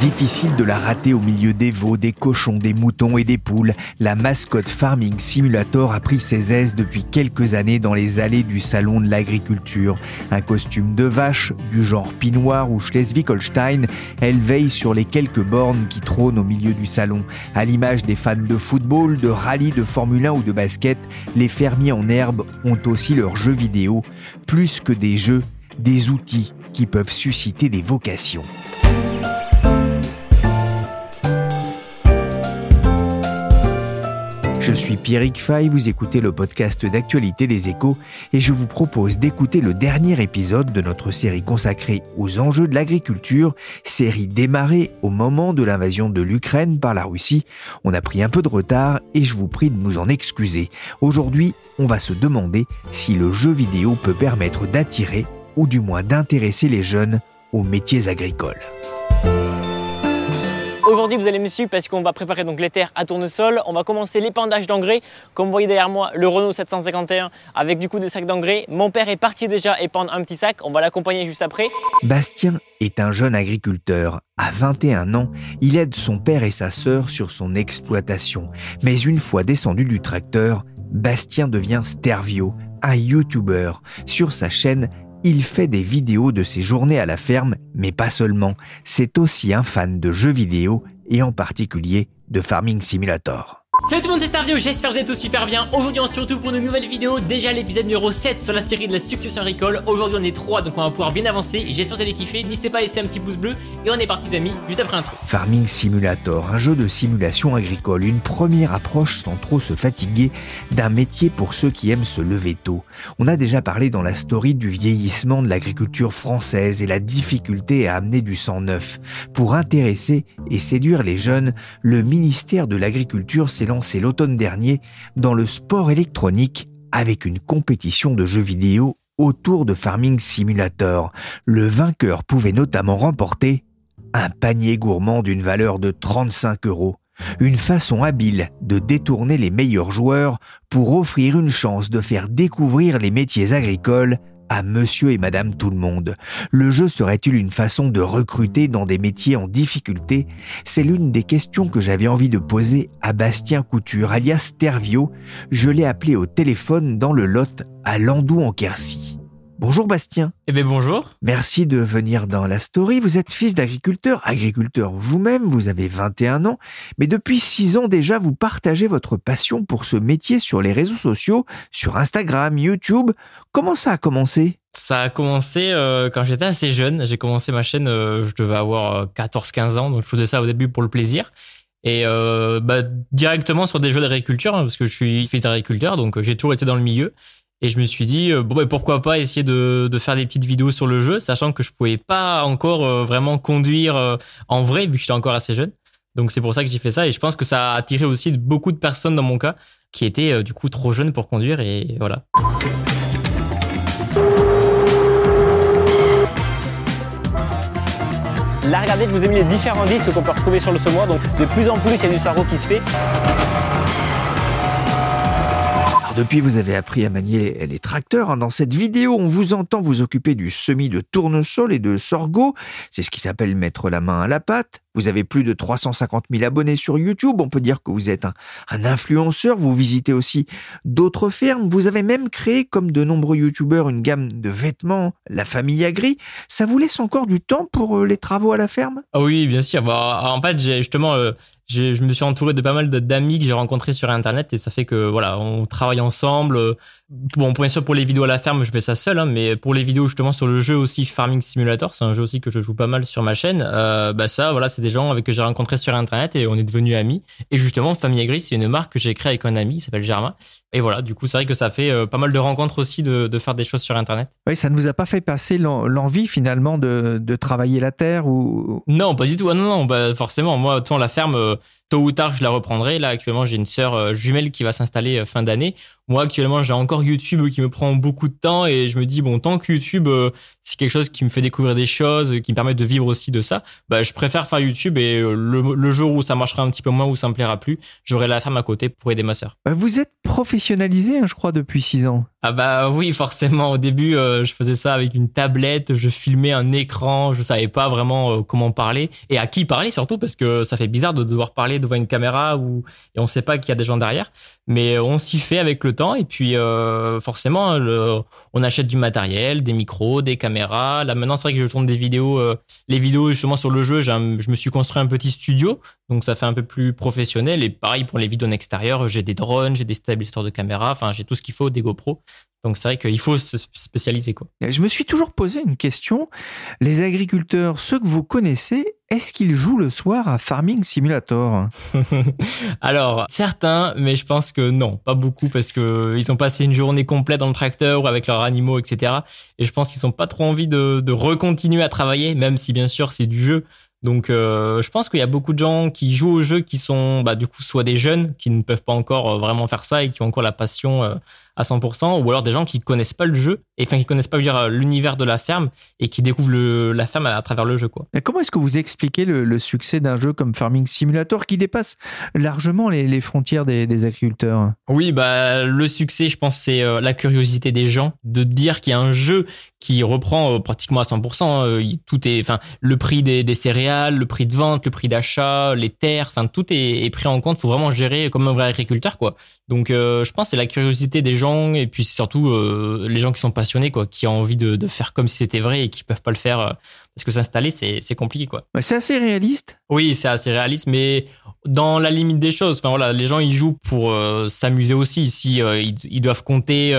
Difficile de la rater au milieu des veaux, des cochons, des moutons et des poules. La mascotte Farming Simulator a pris ses aises depuis quelques années dans les allées du salon de l'agriculture. Un costume de vache, du genre pinoir ou Schleswig-Holstein, elle veille sur les quelques bornes qui trônent au milieu du salon. À l'image des fans de football, de rallye, de Formule 1 ou de basket, les fermiers en herbe ont aussi leurs jeux vidéo. Plus que des jeux, des outils qui peuvent susciter des vocations. Je suis Pierrick Fay, vous écoutez le podcast d'actualité des échos et je vous propose d'écouter le dernier épisode de notre série consacrée aux enjeux de l'agriculture, série démarrée au moment de l'invasion de l'Ukraine par la Russie. On a pris un peu de retard et je vous prie de nous en excuser. Aujourd'hui, on va se demander si le jeu vidéo peut permettre d'attirer ou du moins d'intéresser les jeunes aux métiers agricoles. Aujourd'hui, vous allez me suivre parce qu'on va préparer donc les terres à tournesol. On va commencer l'épandage d'engrais. Comme vous voyez derrière moi, le Renault 751 avec du coup des sacs d'engrais. Mon père est parti déjà épandre un petit sac. On va l'accompagner juste après. Bastien est un jeune agriculteur. À 21 ans, il aide son père et sa sœur sur son exploitation. Mais une fois descendu du tracteur, Bastien devient Stervio, un YouTuber. Sur sa chaîne, il fait des vidéos de ses journées à la ferme, mais pas seulement. C'est aussi un fan de jeux vidéo et en particulier de Farming Simulator. Salut tout le monde, c'est Starvio, j'espère que vous êtes tous super bien. Aujourd'hui on se retrouve pour une nouvelle vidéo, déjà l'épisode numéro 7 sur la série de la succession agricole. Aujourd'hui on est 3 donc on va pouvoir bien avancer. J'espère que vous allez kiffer, n'hésitez pas à laisser un petit pouce bleu et on est parti amis, juste après intro. Farming Simulator, un jeu de simulation agricole, une première approche sans trop se fatiguer d'un métier pour ceux qui aiment se lever tôt. On a déjà parlé dans la story du vieillissement de l'agriculture française et la difficulté à amener du sang neuf. Pour intéresser et séduire les jeunes, le ministère de l'Agriculture s'est lancé l'automne dernier dans le sport électronique avec une compétition de jeux vidéo autour de Farming Simulator. Le vainqueur pouvait notamment remporter un panier gourmand d'une valeur de 35 euros. Une façon habile de détourner les meilleurs joueurs pour offrir une chance de faire découvrir les métiers agricoles à monsieur et madame tout le monde. Le jeu serait-il une façon de recruter dans des métiers en difficulté? C'est l'une des questions que j'avais envie de poser à Bastien Couture, alias Tervio. Je l'ai appelé au téléphone dans le Lot à Landou en Quercy. Bonjour Bastien. Eh bien bonjour. Merci de venir dans la story. Vous êtes fils d'agriculteur, agriculteur vous-même, vous avez 21 ans, mais depuis 6 ans déjà, vous partagez votre passion pour ce métier sur les réseaux sociaux, sur Instagram, YouTube. Comment ça a commencé? Ça a commencé euh, quand j'étais assez jeune. J'ai commencé ma chaîne, euh, je devais avoir 14-15 ans, donc je faisais ça au début pour le plaisir. Et euh, bah, directement sur des jeux d'agriculture, hein, parce que je suis fils d'agriculteur, donc j'ai toujours été dans le milieu. Et je me suis dit, euh, bon, bah, pourquoi pas essayer de, de, faire des petites vidéos sur le jeu, sachant que je pouvais pas encore euh, vraiment conduire euh, en vrai, vu que j'étais encore assez jeune. Donc c'est pour ça que j'ai fait ça. Et je pense que ça a attiré aussi beaucoup de personnes dans mon cas, qui étaient du coup trop jeunes pour conduire. Et voilà. Là, regardez, je vous ai mis les différents disques qu'on peut retrouver sur le semoir. Donc de plus en plus, il y a du sarreau qui se fait. Depuis, vous avez appris à manier les tracteurs. Dans cette vidéo, on vous entend vous occuper du semis de tournesol et de sorgho. C'est ce qui s'appelle mettre la main à la pâte. Vous avez plus de 350 000 abonnés sur YouTube. On peut dire que vous êtes un, influenceur. Vous visitez aussi d'autres fermes. Vous avez même créé, comme de nombreux YouTubeurs, une gamme de vêtements, la famille Agri. Ça vous laisse encore du temps pour les travaux à la ferme? Ah Oui, bien sûr. Bah, en fait, j'ai justement, euh, je me suis entouré de pas mal d'amis que j'ai rencontrés sur Internet et ça fait que voilà, on travaille ensemble. Bon, bien sûr, pour les vidéos à la ferme, je fais ça seul, hein, mais pour les vidéos justement sur le jeu aussi Farming Simulator, c'est un jeu aussi que je joue pas mal sur ma chaîne. Euh, bah ça, voilà, c'est des gens avec que j'ai rencontrés sur Internet et on est devenus amis. Et justement, Famille Gris, c'est une marque que j'ai créée avec un ami, il s'appelle Germain. Et voilà, du coup, c'est vrai que ça fait euh, pas mal de rencontres aussi de, de, faire des choses sur Internet. Oui, ça ne vous a pas fait passer l'envie finalement de, de, travailler la terre ou Non, pas du tout. Ah, non, non, bah forcément, moi, toi, la ferme. Euh, tôt ou tard, je la reprendrai. Là, actuellement, j'ai une sœur euh, jumelle qui va s'installer euh, fin d'année. Moi, actuellement, j'ai encore YouTube qui me prend beaucoup de temps et je me dis, bon, tant que YouTube, euh, c'est quelque chose qui me fait découvrir des choses, qui me permet de vivre aussi de ça, bah, je préfère faire YouTube et le, jour où ça marchera un petit peu moins, où ça me plaira plus, j'aurai la femme à côté pour aider ma sœur. Bah, vous êtes professionnalisé, hein, je crois, depuis six ans. Ah bah oui, forcément. Au début, je faisais ça avec une tablette, je filmais un écran, je savais pas vraiment comment parler et à qui parler surtout parce que ça fait bizarre de devoir parler devant une caméra et on sait pas qu'il y a des gens derrière. Mais on s'y fait avec le temps et puis euh, forcément on achète du matériel, des micros, des caméras. Là maintenant c'est vrai que je tourne des vidéos, euh, les vidéos justement sur le jeu. Je me suis construit un petit studio donc ça fait un peu plus professionnel et pareil pour les vidéos en extérieur, j'ai des drones, j'ai des stabilisateurs de caméra, enfin j'ai tout ce qu'il faut, des GoPro. Donc c'est vrai qu'il faut se spécialiser quoi. Je me suis toujours posé une question. Les agriculteurs, ceux que vous connaissez, est-ce qu'ils jouent le soir à Farming Simulator Alors certains, mais je pense que non, pas beaucoup parce que ils ont passé une journée complète dans le tracteur ou avec leurs animaux, etc. Et je pense qu'ils n'ont pas trop envie de, de recontinuer à travailler, même si bien sûr c'est du jeu. Donc, euh, je pense qu'il y a beaucoup de gens qui jouent au jeu qui sont, bah, du coup, soit des jeunes qui ne peuvent pas encore euh, vraiment faire ça et qui ont encore la passion euh, à 100%, ou alors des gens qui connaissent pas le jeu, et enfin qui connaissent pas dire l'univers de la ferme et qui découvrent le, la ferme à, travers le jeu quoi. comment est-ce que vous expliquez le, succès d'un jeu comme Farming Simulator qui dépasse largement les, frontières des, agriculteurs? Oui, bah le succès, je pense, c'est euh, la curiosité des gens de dire qu'il y a un jeu qui reprend euh, pratiquement à 100%. Hein, tout est, enfin, le prix des, des, céréales, le prix de vente, le prix d'achat, les terres, enfin, tout est, est, pris en compte. Faut vraiment gérer comme un vrai agriculteur, quoi. Donc, euh, je pense c'est la curiosité des gens et puis surtout euh, les gens qui sont passionnés, quoi, qui ont envie de, de faire comme si c'était vrai et qui peuvent pas le faire euh, parce que s'installer, c'est, c'est compliqué, quoi. c'est assez réaliste. Oui, c'est assez réaliste, mais dans la limite des choses. Enfin voilà, les gens ils jouent pour euh, s'amuser aussi. Si ils, ils, doivent compter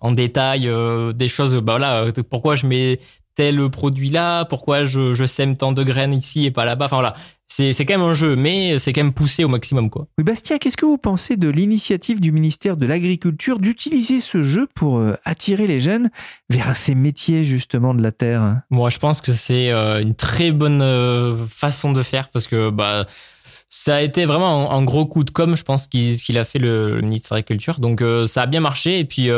en détail des choses, bah voilà, pourquoi je mets tel produit là, pourquoi je, je sème tant de graines ici et pas là-bas? Enfin voilà, c'est, c'est quand même un jeu, mais c'est quand même poussé au maximum quoi. Oui, Bastien, qu'est-ce que vous pensez de l'initiative du ministère de l'Agriculture d'utiliser ce jeu pour euh, attirer les jeunes vers ces métiers justement de la terre? Moi, je pense que c'est euh, une très bonne euh, façon de faire parce que bah ça a été vraiment un, gros coup de com, je pense, qu'il, a fait le, ministère de l'Agriculture. Donc ça a bien marché et puis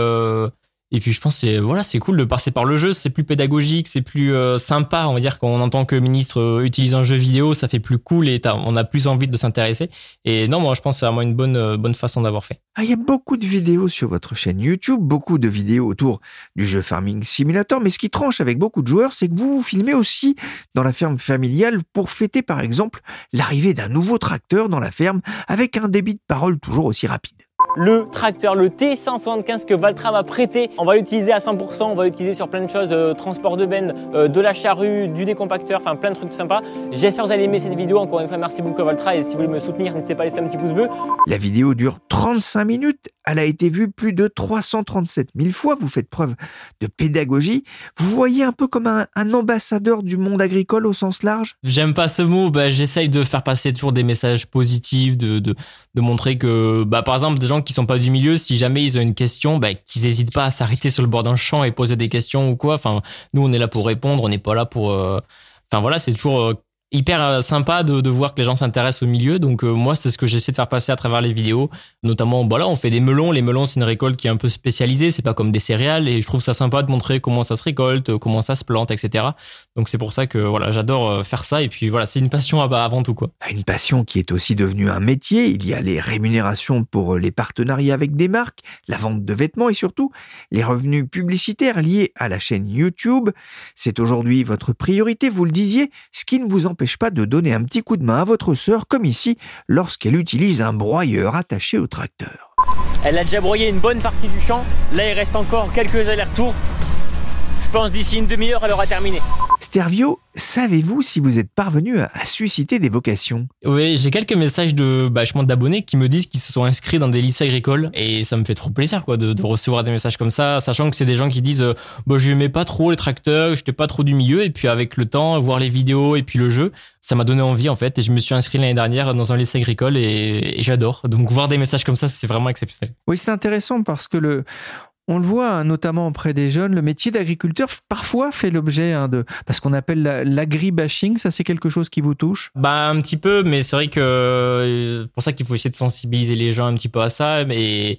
et puis je pense que voilà, c'est cool de passer par le jeu, c'est plus pédagogique, c'est plus euh, sympa, on va dire qu'on entend que ministre euh, utilise un jeu vidéo, ça fait plus cool et on a plus envie de s'intéresser. Et non, moi je pense que c'est vraiment une bonne euh, bonne façon d'avoir fait. Ah, il y a beaucoup de vidéos sur votre chaîne YouTube, beaucoup de vidéos autour du jeu Farming Simulator, mais ce qui tranche avec beaucoup de joueurs, c'est que vous vous filmez aussi dans la ferme familiale pour fêter par exemple l'arrivée d'un nouveau tracteur dans la ferme avec un débit de parole toujours aussi rapide le tracteur, le T175 que Valtra m'a prêté. On va l'utiliser à 100%, on va l'utiliser sur plein de choses, euh, transport de benne, euh, de la charrue, du décompacteur, enfin plein de trucs sympas. J'espère que vous allez aimer cette vidéo. Encore une fois, merci beaucoup à Valtra et si vous voulez me soutenir, n'hésitez pas à laisser un petit pouce bleu. La vidéo dure 35 minutes. Elle a été vue plus de 337 000 fois. Vous faites preuve de pédagogie. Vous voyez un peu comme un, ambassadeur du monde agricole au sens large? J'aime pas ce mot. Bah, J'essaye de faire passer toujours des messages positifs, de, de, de montrer que, bah, par exemple, gens qui sont pas du milieu, si jamais ils ont une question, bah, qu'ils hésitent pas à s'arrêter sur le bord d'un champ et poser des questions ou quoi. Enfin, nous, on est là pour répondre, on n'est pas là pour. Euh, enfin voilà, c'est toujours euh, hyper euh, sympa de, voir que les gens s'intéressent au milieu. Donc euh, moi, c'est ce que j'essaie de faire passer à travers les vidéos. Notamment, voilà, on fait des melons. Les melons, c'est une récolte qui est un peu spécialisée. C'est pas comme des céréales. Et je trouve ça sympa de montrer comment ça se récolte, comment ça se plante, etc. Donc c'est pour ça que voilà, j'adore euh, faire ça. Et puis voilà, c'est une passion avant tout quoi. Une passion qui est aussi devenue un métier. Il y a les rémunérations pour les partenariats avec des marques, la vente de vêtements et surtout les revenus publicitaires liés à la chaîne YouTube. C'est aujourd'hui votre priorité, vous le disiez, ce qui ne vous pas de donner un petit coup de main à votre sœur, comme ici, lorsqu'elle utilise un broyeur attaché au tracteur. Elle a déjà broyé une bonne partie du champ. Là, il reste encore quelques allers-retours. Je pense d'ici une demi-heure, elle aura terminé. Stervio, savez-vous si vous êtes parvenu à, susciter des vocations? Oui, j'ai quelques messages de bah, d'abonnés qui me disent qu'ils se sont inscrits dans des lycées agricoles et ça me fait trop plaisir quoi de, recevoir des messages comme ça, sachant que c'est des gens qui disent euh, bah, je n'aimais pas trop les tracteurs, je n'étais pas trop du milieu et puis avec le temps, voir les vidéos et puis le jeu, ça m'a donné envie en fait et je me suis inscrit l'année dernière dans un lycée agricole et j'adore. Donc voir des messages comme ça, c'est vraiment exceptionnel. Oui, c'est intéressant parce que le on le voit hein, notamment auprès des jeunes, le métier d'agriculteur parfois fait l'objet hein, de parce qu'on appelle l'agribashing. Ça, c'est quelque chose qui vous touche? Bah un petit peu, mais c'est vrai que euh, pour ça qu'il faut essayer de sensibiliser les gens un petit peu à ça. Mais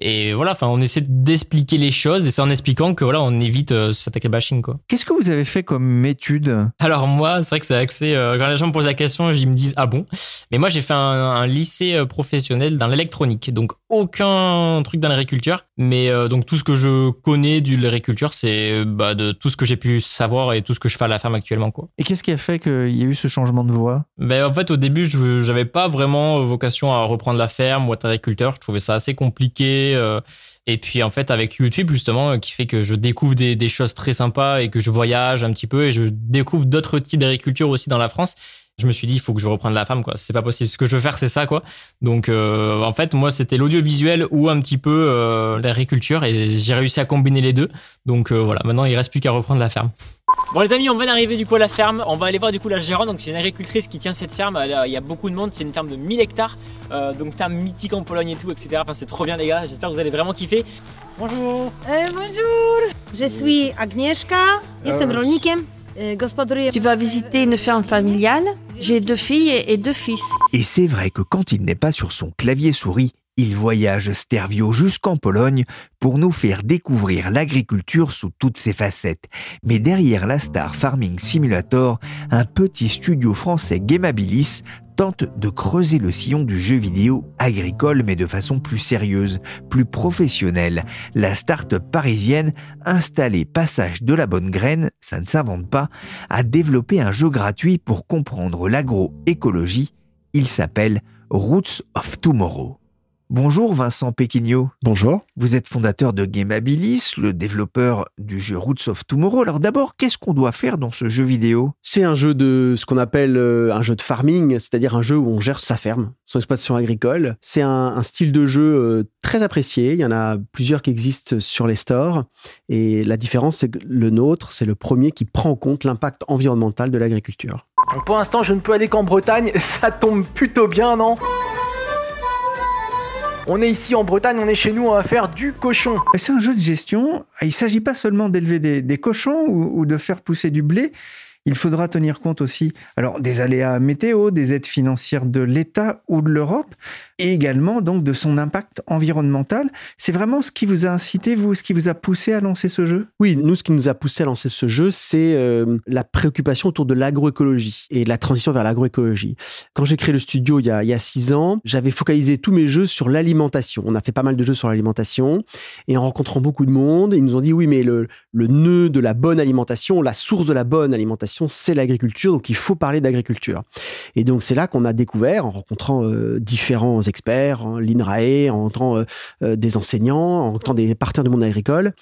et voilà, enfin, on essaie d'expliquer les choses et c'est en expliquant que voilà, on évite euh, cet attaquer bashing quoi. Qu'est-ce que vous avez fait comme étude? Alors moi, c'est vrai que c'est axé. Euh, quand les gens me posent la question, ils me disent ah bon? Mais moi, j'ai fait un, un, lycée euh, professionnel dans l'électronique, donc aucun truc dans l'agriculture. Mais euh, donc tout ce que je connais de l'agriculture, c'est bah, de tout ce que j'ai pu savoir et tout ce que je fais à la ferme actuellement quoi. Et qu'est-ce qui a fait qu'il y a eu ce changement de voie? Ben en fait, au début, je n'avais pas vraiment vocation à reprendre la ferme ou être agriculteur. Je trouvais ça assez compliqué euh, et puis en fait avec YouTube justement qui fait que je découvre des, choses très sympas et que je voyage un petit peu et je découvre d'autres types d'agriculture aussi dans la France. Je me suis dit il faut que je reprenne la femme quoi. C'est pas possible. Ce que je veux faire c'est ça quoi. Donc euh, en fait moi c'était l'audiovisuel ou un petit peu euh, l'agriculture et j'ai réussi à combiner les deux. Donc voilà maintenant il reste plus qu'à reprendre la ferme. Bon les amis, on vient d'arriver du coup à la ferme. On va aller voir du coup la gérante. Donc c'est une agricultrice qui tient cette ferme. Il y a beaucoup de monde. C'est une ferme de 1000 hectares. Euh, donc ferme mythique en Pologne et tout, etc. Enfin c'est trop bien les gars. J'espère que vous allez vraiment kiffer. Bonjour. Euh, bonjour. Je suis Agnieszka. Jestem euh... rolnikiem. Euh, tu vas visiter une ferme familiale. J'ai deux filles et deux fils. Et c'est vrai que quand il n'est pas sur son clavier souris, il voyage Stervio jusqu'en Pologne pour nous faire découvrir l'agriculture sous toutes ses facettes. Mais derrière la Star Farming Simulator, un petit studio français Gamabilis tente de creuser le sillon du jeu vidéo agricole mais de façon plus sérieuse, plus professionnelle. La start-up parisienne, installée passage de la bonne graine, ça ne s'invente pas, a développé un jeu gratuit pour comprendre l'agroécologie. Il s'appelle Roots of Tomorrow. Bonjour Vincent Péquignot. Bonjour. Vous êtes fondateur de Gamabilis, le développeur du jeu Roots of Tomorrow. Alors d'abord, qu'est-ce qu'on doit faire dans ce jeu vidéo? C'est un jeu de ce qu'on appelle euh, un jeu de farming, c'est-à-dire un jeu où on gère sa ferme, son exploitation agricole. C'est un, style de jeu euh, très apprécié. Il y en a plusieurs qui existent sur les stores. Et la différence, c'est que le nôtre, c'est le premier qui prend en compte l'impact environnemental de l'agriculture. Pour l'instant, je ne peux aller qu'en Bretagne. Ça tombe plutôt bien, non? On est ici en Bretagne, on est chez nous, on va faire du cochon. C'est un jeu de gestion. Il ne s'agit pas seulement d'élever des, cochons ou, de faire pousser du blé. Il faudra tenir compte aussi alors des aléas météo, des aides financières de l'État ou de l'Europe, et également donc de son impact environnemental. C'est vraiment ce qui vous a incité, vous, ce qui vous a poussé à lancer ce jeu? Oui, nous, ce qui nous a poussé à lancer ce jeu, c'est euh, la préoccupation autour de l'agroécologie et de la transition vers l'agroécologie. Quand j'ai créé le studio il y a, six ans, j'avais focalisé tous mes jeux sur l'alimentation. On a fait pas mal de jeux sur l'alimentation et en rencontrant beaucoup de monde, ils nous ont dit oui, mais le, le nœud de la bonne alimentation, la source de la bonne alimentation, c'est l'agriculture, donc il faut parler d'agriculture. Et donc c'est là qu'on a découvert, en rencontrant euh, différents experts, en l'INRAE, en rencontrant euh, euh, des enseignants, en rencontrant des partenaires du monde agricole,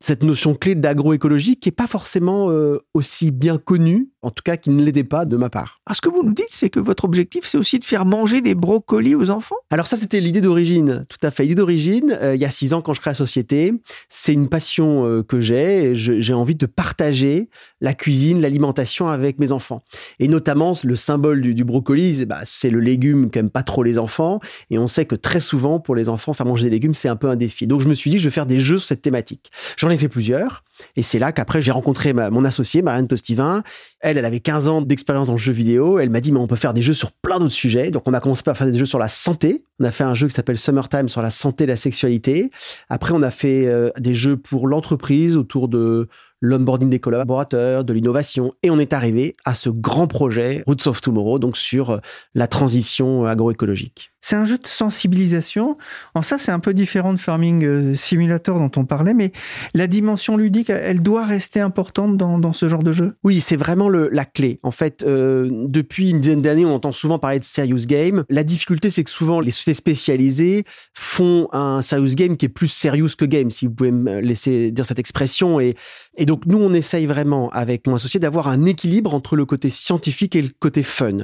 cette notion clé d'agroécologie qui n'est pas forcément aussi bien connue en tout cas qui ne l'aidait pas de ma part. Ah, ce que vous nous dites, c'est que votre objectif, c'est aussi de faire manger des brocolis aux enfants? Alors ça, c'était l'idée d'origine, tout à fait. L'idée d'origine, euh, il y a six ans quand je crée la société, c'est une passion euh, que j'ai. J'ai envie de partager la cuisine, l'alimentation avec mes enfants. Et notamment, le symbole du, brocoli, bah, c'est le légume qu'aiment pas trop les enfants. Et on sait que très souvent, pour les enfants, faire manger des légumes, c'est un peu un défi. Donc je me suis dit, je vais faire des jeux sur cette thématique. J'en ai fait plusieurs. Et c'est là qu'après, j'ai rencontré mon associée, Marianne Tostivin. Elle, elle avait 15 ans d'expérience dans le jeu vidéo. Elle m'a dit, mais on peut faire des jeux sur plein d'autres sujets. Donc, on a commencé par faire des jeux sur la santé. On a fait un jeu qui s'appelle Summertime sur la santé et la sexualité. Après, on a fait euh, des jeux pour l'entreprise autour de l'onboarding des collaborateurs, de l'innovation. Et on est arrivé à ce grand projet Roots of Tomorrow, donc sur euh, la transition agroécologique. C'est un jeu de sensibilisation. En ça, c'est un peu différent de Farming euh, Simulator dont on parlait, mais la dimension ludique, elle doit rester importante dans, ce genre de jeu. Oui, c'est vraiment la clé. En fait, euh, depuis une dizaine d'années, on entend souvent parler de serious game. La difficulté, c'est que souvent, les sociétés spécialisées font un serious game qui est plus serious que game, si vous pouvez me laisser dire cette expression. Et, et donc, nous, on essaye vraiment, avec mon associé, d'avoir un équilibre entre le côté scientifique et le côté fun.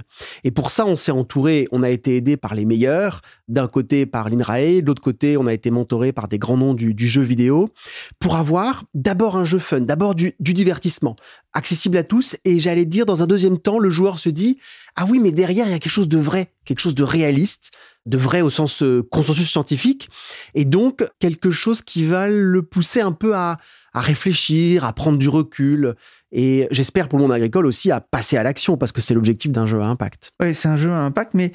Et pour ça, on s'est entouré, on a été aidé par les meilleurs, d'un côté par l'INRAE, de l'autre côté, on a été mentoré par des grands noms du, jeu vidéo, pour avoir d'abord un jeu fun, d'abord du, du divertissement, accessible à tous, et j'allais dire, dans un deuxième temps, le joueur se dit, ah oui, mais derrière, il y a quelque chose de vrai, quelque chose de réaliste, de vrai au sens euh, consensus scientifique, et donc quelque chose qui va le pousser un peu à, à réfléchir, à prendre du recul, et j'espère pour le monde agricole aussi à passer à l'action, parce que c'est l'objectif d'un jeu à impact. Oui, c'est un jeu à impact, mais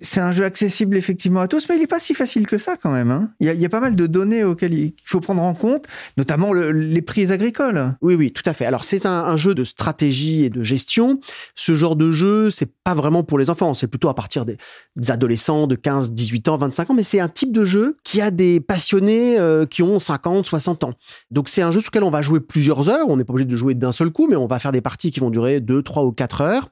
c'est un jeu accessible effectivement à tous, mais il n'est pas si facile que ça quand même. Hein. Il, y a, pas mal de données auxquelles il faut prendre en compte, notamment les prix agricoles. Oui, oui, tout à fait. Alors c'est un, jeu de stratégie et de gestion. Ce genre de jeu, c'est pas vraiment pour les enfants, c'est plutôt à partir des, adolescents de 15, 18 ans, 25 ans, mais c'est un type de jeu qui a des passionnés euh, qui ont 50, 60 ans. Donc c'est un jeu sur lequel on va jouer plusieurs heures. On n'est pas obligé de jouer d'un seul coup, mais on va faire des parties qui vont durer 2, 3 ou 4 heures.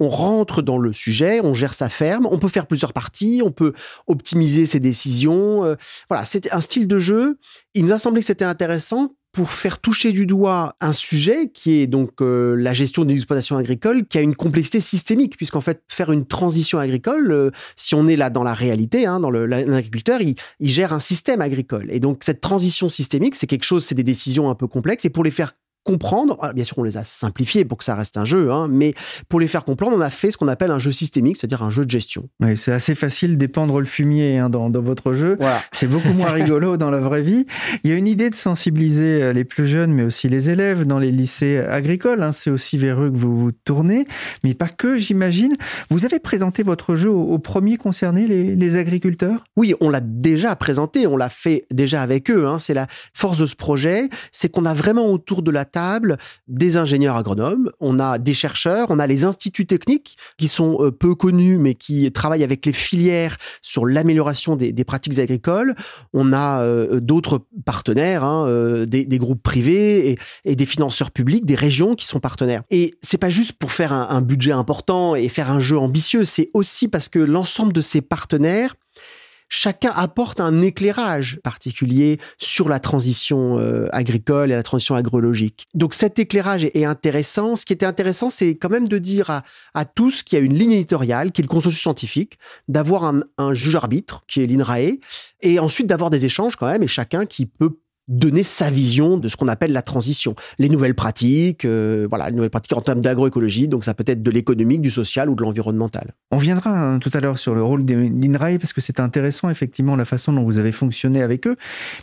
On rentre dans le sujet, on gère sa ferme, on peut faire plusieurs parties, on peut optimiser ses décisions. Euh, voilà, c'est un style de jeu. Il nous a semblé que c'était intéressant pour faire toucher du doigt un sujet qui est donc euh, la gestion des exploitations agricoles, qui a une complexité systémique, puisqu'en fait, faire une transition agricole, euh, si on est là dans la réalité, hein, dans l'agriculteur, il, il, gère un système agricole. Et donc, cette transition systémique, c'est quelque chose, c'est des décisions un peu complexes, et pour les faire comprendre. bien sûr, on les a simplifiés pour que ça reste un jeu, hein, mais pour les faire comprendre, on a fait ce qu'on appelle un jeu systémique, c'est-à-dire un jeu de gestion. Oui, c'est assez facile d'épandre le fumier hein, dans, votre jeu. C'est beaucoup moins rigolo dans la vraie vie. Il y a une idée de sensibiliser euh, les plus jeunes, mais aussi les élèves dans les lycées agricoles. Hein. c'est aussi vers eux que vous vous tournez, mais pas que, j'imagine. Vous avez présenté votre jeu aux, premiers concernés, les, agriculteurs? Oui, on l'a déjà présenté, on l'a fait déjà avec eux. C'est la force de ce projet, c'est qu'on a vraiment autour de la des ingénieurs agronomes, on a des chercheurs, on a les instituts techniques qui sont euh, peu connus mais qui travaillent avec les filières sur l'amélioration des, pratiques agricoles. On a euh, d'autres partenaires, hein, euh, des, groupes privés et, des financeurs publics, des régions qui sont partenaires. Et c'est pas juste pour faire un budget important et faire un jeu ambitieux, c'est aussi parce que l'ensemble de ces partenaires chacun apporte un éclairage particulier sur la transition euh, agricole et la transition agrologique. Donc cet éclairage est, intéressant. Ce qui était intéressant, c'est quand même de dire à, tous qu'il y a une ligne éditoriale, qui est le consensus scientifique, d'avoir un, un juge-arbitre, qui est l'INRAE, et ensuite d'avoir des échanges quand même, et chacun qui peut donner sa vision de ce qu'on appelle la transition, les nouvelles pratiques, euh, voilà, les nouvelles pratiques en termes d'agroécologie, donc ça peut être de l'économique, du social ou de l'environnemental. On viendra hein, tout à l'heure sur le rôle des l'INRAE parce que c'est intéressant effectivement la façon dont vous avez fonctionné avec eux,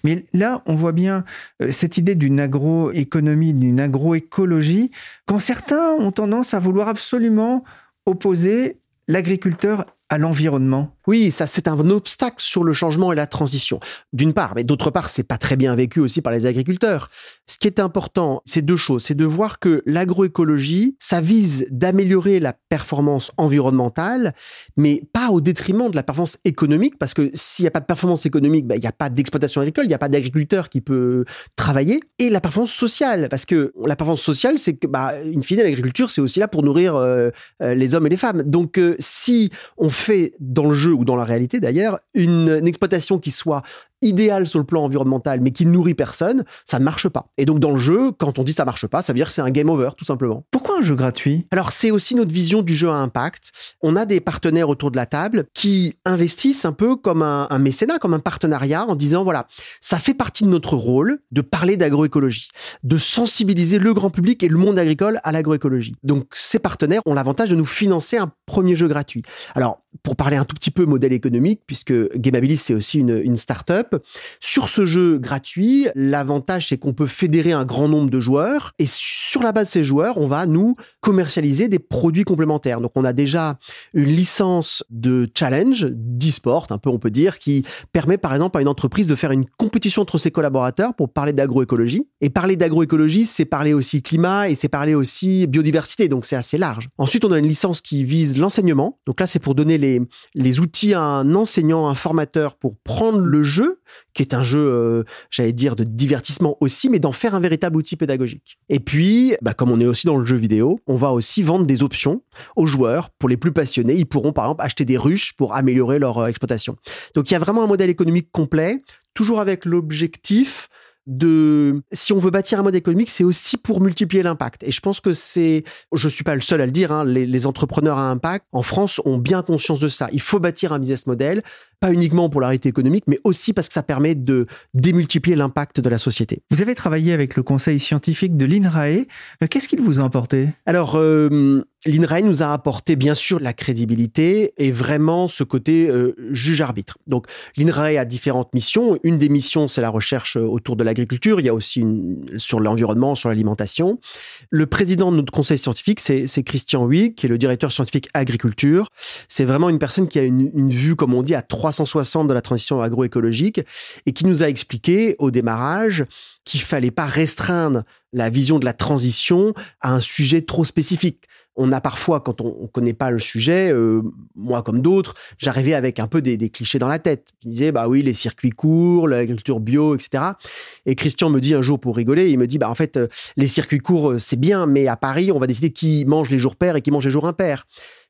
mais là on voit bien euh, cette idée d'une agroéconomie, d'une agroécologie, quand certains ont tendance à vouloir absolument opposer l'agriculteur à l'environnement oui, ça c'est un obstacle sur le changement et la transition. D'une part, mais d'autre part, c'est pas très bien vécu aussi par les agriculteurs. Ce qui est important, c'est deux choses. C'est de voir que l'agroécologie, ça vise d'améliorer la performance environnementale, mais pas au détriment de la performance économique, parce que s'il n'y a pas de performance économique, ben, il n'y a pas d'exploitation agricole, il n'y a pas d'agriculteur qui peut travailler. Et la performance sociale, parce que la performance sociale, c'est que, bah, une fine, l'agriculture, c'est aussi là pour nourrir euh, euh, les hommes et les femmes. Donc, euh, si on fait dans le jeu ou dans la réalité d'ailleurs, une, exploitation qui soit idéale sur le plan environnemental, mais qui ne nourrit personne, ça ne marche pas. Et donc dans le jeu, quand on dit ça marche pas, ça veut dire que c'est un game over, tout simplement. Pourquoi un jeu gratuit? Alors c'est aussi notre vision du jeu à impact. On a des partenaires autour de la table qui investissent un peu comme un, un mécénat, comme un partenariat, en disant voilà, ça fait partie de notre rôle de parler d'agroécologie, de sensibiliser le grand public et le monde agricole à l'agroécologie. Donc ces partenaires ont l'avantage de nous financer un premier jeu gratuit. Alors pour parler un tout petit peu modèle économique, puisque Gameabilis c'est aussi une, une start-up, sur ce jeu gratuit, l'avantage c'est qu'on peut fédérer un grand nombre de joueurs et sur la base de ces joueurs, on va nous commercialiser des produits complémentaires. Donc on a déjà une licence de challenge d'e-sport, un peu on peut dire, qui permet par exemple à une entreprise de faire une compétition entre ses collaborateurs pour parler d'agroécologie. Et parler d'agroécologie, c'est parler aussi climat et c'est parler aussi biodiversité, donc c'est assez large. Ensuite, on a une licence qui vise l'enseignement. Donc là, c'est pour donner les, outils à un enseignant, un formateur pour prendre le jeu, qui est un jeu, euh, j'allais dire, de divertissement aussi, mais d'en faire un véritable outil pédagogique. Et puis, bah, comme on est aussi dans le jeu vidéo, on va aussi vendre des options aux joueurs. Pour les plus passionnés, ils pourront par exemple acheter des ruches pour améliorer leur euh, exploitation. Donc il y a vraiment un modèle économique complet, toujours avec l'objectif de si on veut bâtir un modèle économique, c'est aussi pour multiplier l'impact. Et je pense que c'est, je suis pas le seul à le dire, hein, les, les, entrepreneurs à impact en France ont bien conscience de ça. Il faut bâtir un business model, pas uniquement pour la réalité économique, mais aussi parce que ça permet de démultiplier l'impact de la société. Vous avez travaillé avec le conseil scientifique de l'INRAE. Euh, qu'est-ce qu'il vous a apporté? Alors, euh, l'INRAE nous a apporté bien sûr la crédibilité et vraiment ce côté euh, juge-arbitre. Donc, l'INRAE a différentes missions. Une des missions, c'est la recherche autour de Il y a aussi sur l'environnement, sur l'alimentation. Le président de notre conseil scientifique, c'est Christian Huy, qui est le directeur scientifique agriculture. C'est vraiment une personne qui a une, une vue, comme on dit, à trois 360 de la transition agroécologique et qui nous a expliqué au démarrage qu'il fallait pas restreindre la vision de la transition à un sujet trop spécifique. On a parfois, quand on ne connaît pas le sujet, euh, moi comme d'autres, j'arrivais avec un peu des, des, clichés dans la tête. Je disais, bah oui, les circuits courts, l'agriculture bio, etc. Et Christian me dit un jour pour rigoler, il me dit, bah en fait, euh, les circuits courts, euh, c'est bien, mais à Paris, on va décider qui mange les jours pairs et qui mange les jours impairs.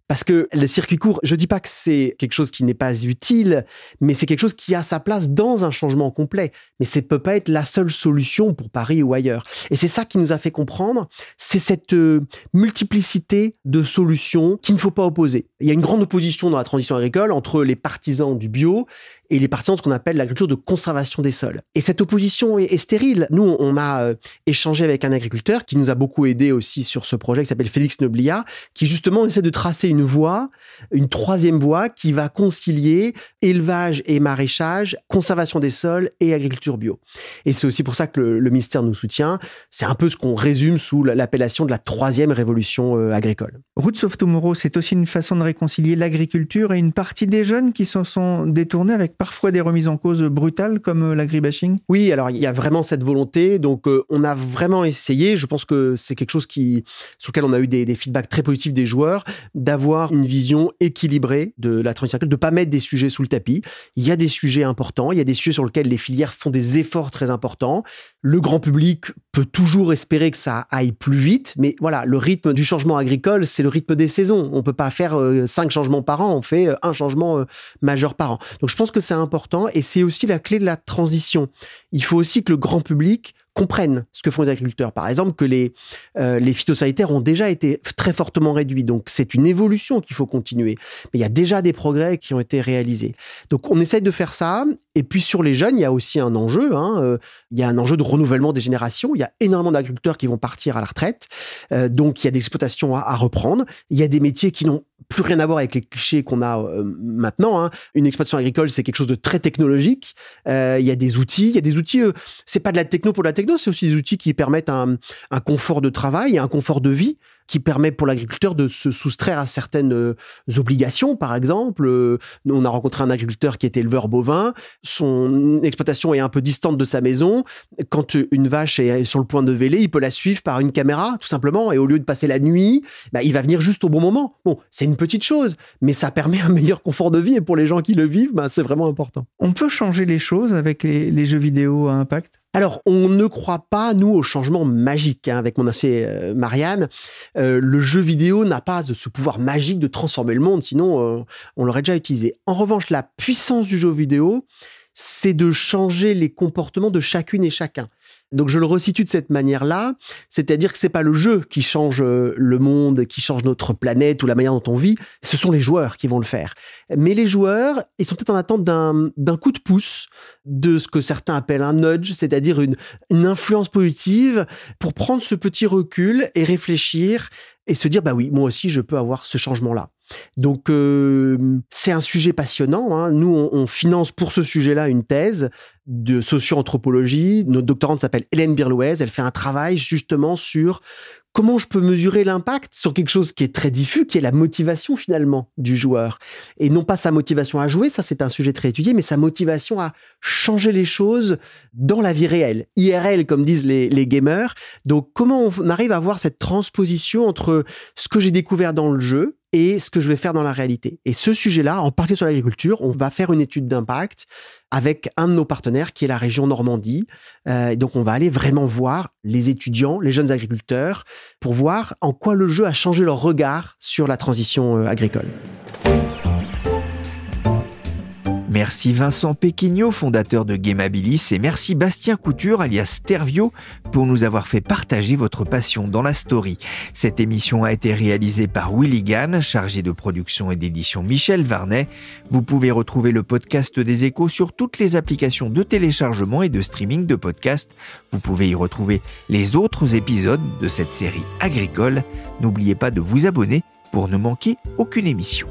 Parce que le circuit court, je dis pas que c'est quelque chose qui n'est pas utile, mais c'est quelque chose qui a sa place dans un changement complet. Mais ça peut pas être la seule solution pour Paris ou ailleurs. Et c'est ça qui nous a fait comprendre, c'est cette euh, multiplicité de solutions qu'il ne faut pas opposer. Il y a une grande opposition dans la transition agricole entre les partisans du bio et les partisans de ce qu'on appelle l'agriculture de conservation des sols. Et cette opposition est, stérile. Nous, on a euh, échangé avec un agriculteur qui nous a beaucoup aidé aussi sur ce projet qui s'appelle Félix Noblia, qui justement essaie de tracer une voie, une troisième voie qui va concilier élevage et maraîchage, conservation des sols et agriculture bio. Et c'est aussi pour ça que le, ministère nous soutient. C'est un peu ce qu'on résume sous l'appellation de la troisième révolution euh, agricole. Roots of Tomorrow, c'est aussi une façon de réconcilier l'agriculture et une partie des jeunes qui s'en sont détournés avec parfois des remises en cause brutales comme euh, l'agribashing? Oui, alors il y a vraiment cette volonté. Donc euh, on a vraiment essayé, je pense que c'est quelque chose qui, sur lequel on a eu des, feedbacks très positifs des joueurs, d'avoir une vision équilibrée de la transition de pas mettre des sujets sous le tapis. Il y a des sujets importants, il y a des sujets sur lesquels les filières font des efforts très importants. Le grand public peut toujours espérer que ça aille plus vite, mais voilà, le rythme du changement agricole, c'est le rythme des saisons. On peut pas faire euh, cinq changements par an, on fait un changement majeur par an. Donc je pense que c'est important et c'est aussi la clé de la transition. Il faut aussi que le grand public comprennent ce que font les agriculteurs. Par exemple, que les, euh, les phytosanitaires ont déjà été très fortement réduits. Donc, c'est une évolution qu'il faut continuer. Mais il y a déjà des progrès qui ont été réalisés. Donc, on essaye de faire ça. Et puis, sur les jeunes, il y a aussi un enjeu. Hein. Euh, il y a un enjeu de renouvellement des générations. Il y a énormément d'agriculteurs qui vont partir à la retraite. Euh, donc, il y a des exploitations à, à reprendre. Il y a des métiers qui n'ont plus rien à voir avec les clichés qu'on a euh, maintenant. Hein. Une exploitation agricole, c'est quelque chose de très technologique. Euh, il y a des outils, il y a des outils. Euh, c'est pas de la techno pour la techno, c'est aussi des outils qui permettent un, un confort de travail, un confort de vie qui permet pour l'agriculteur de se soustraire à certaines euh, obligations. Par exemple, euh, on a rencontré un agriculteur qui est éleveur bovin. Son exploitation est un peu distante de sa maison. Quand une vache est sur le point de véler, il peut la suivre par une caméra, tout simplement. Et au lieu de passer la nuit, bah, il va venir juste au bon moment. Bon, c'est une petite chose, mais ça permet un meilleur confort de vie. Et pour les gens qui le vivent, bah, c'est vraiment important. On peut changer les choses avec les jeux vidéo à impact? Alors, on ne croit pas, nous, au changement magique. Hein, avec mon associé euh, Marianne, euh, le jeu vidéo n'a pas ce pouvoir magique de transformer le monde, sinon euh, on l'aurait déjà utilisé. En revanche, la puissance du jeu vidéo, c'est de changer les comportements de chacune et chacun. Donc je le resitue de cette manière-là, c'est-à-dire que c'est pas le jeu qui change euh, le monde, qui change notre planète ou la manière dont on vit, ce sont les joueurs qui vont le faire. Mais les joueurs, ils sont peut-être en attente d'un coup de pouce, de ce que certains appellent un nudge, c'est-à-dire une, une influence positive pour prendre ce petit recul et réfléchir et se dire bah oui, moi aussi je peux avoir ce changement-là. Donc euh, c'est un sujet passionnant. Hein. Nous, on, finance pour ce sujet-là une thèse de socio-anthropologie. Notre doctorante s'appelle Hélène Birlouez. Elle fait un travail justement sur comment je peux mesurer l'impact sur quelque chose qui est très diffus, qui est la motivation finalement du joueur. Et non pas sa motivation à jouer, ça c'est un sujet très étudié, mais sa motivation à changer les choses dans la vie réelle, IRL comme disent les, les gamers. Donc comment on arrive à voir cette transposition entre ce que j'ai découvert dans le jeu, et ce que je vais faire dans la réalité. Et ce sujet-là, en partie sur l'agriculture, on va faire une étude d'impact avec un de nos partenaires qui est la région Normandie. Euh, donc on va aller vraiment voir les étudiants, les jeunes agriculteurs, pour voir en quoi le jeu a changé leur regard sur la transition euh, agricole. Merci Vincent Pequigno, fondateur de Gamabilis, et merci Bastien Couture, alias Stervio, pour nous avoir fait partager votre passion dans la story. Cette émission a été réalisée par Willy Gann, chargé de production et d'édition Michel Varnet. Vous pouvez retrouver le podcast des échos sur toutes les applications de téléchargement et de streaming de podcasts. Vous pouvez y retrouver les autres épisodes de cette série agricole. N'oubliez pas de vous abonner pour ne manquer aucune émission.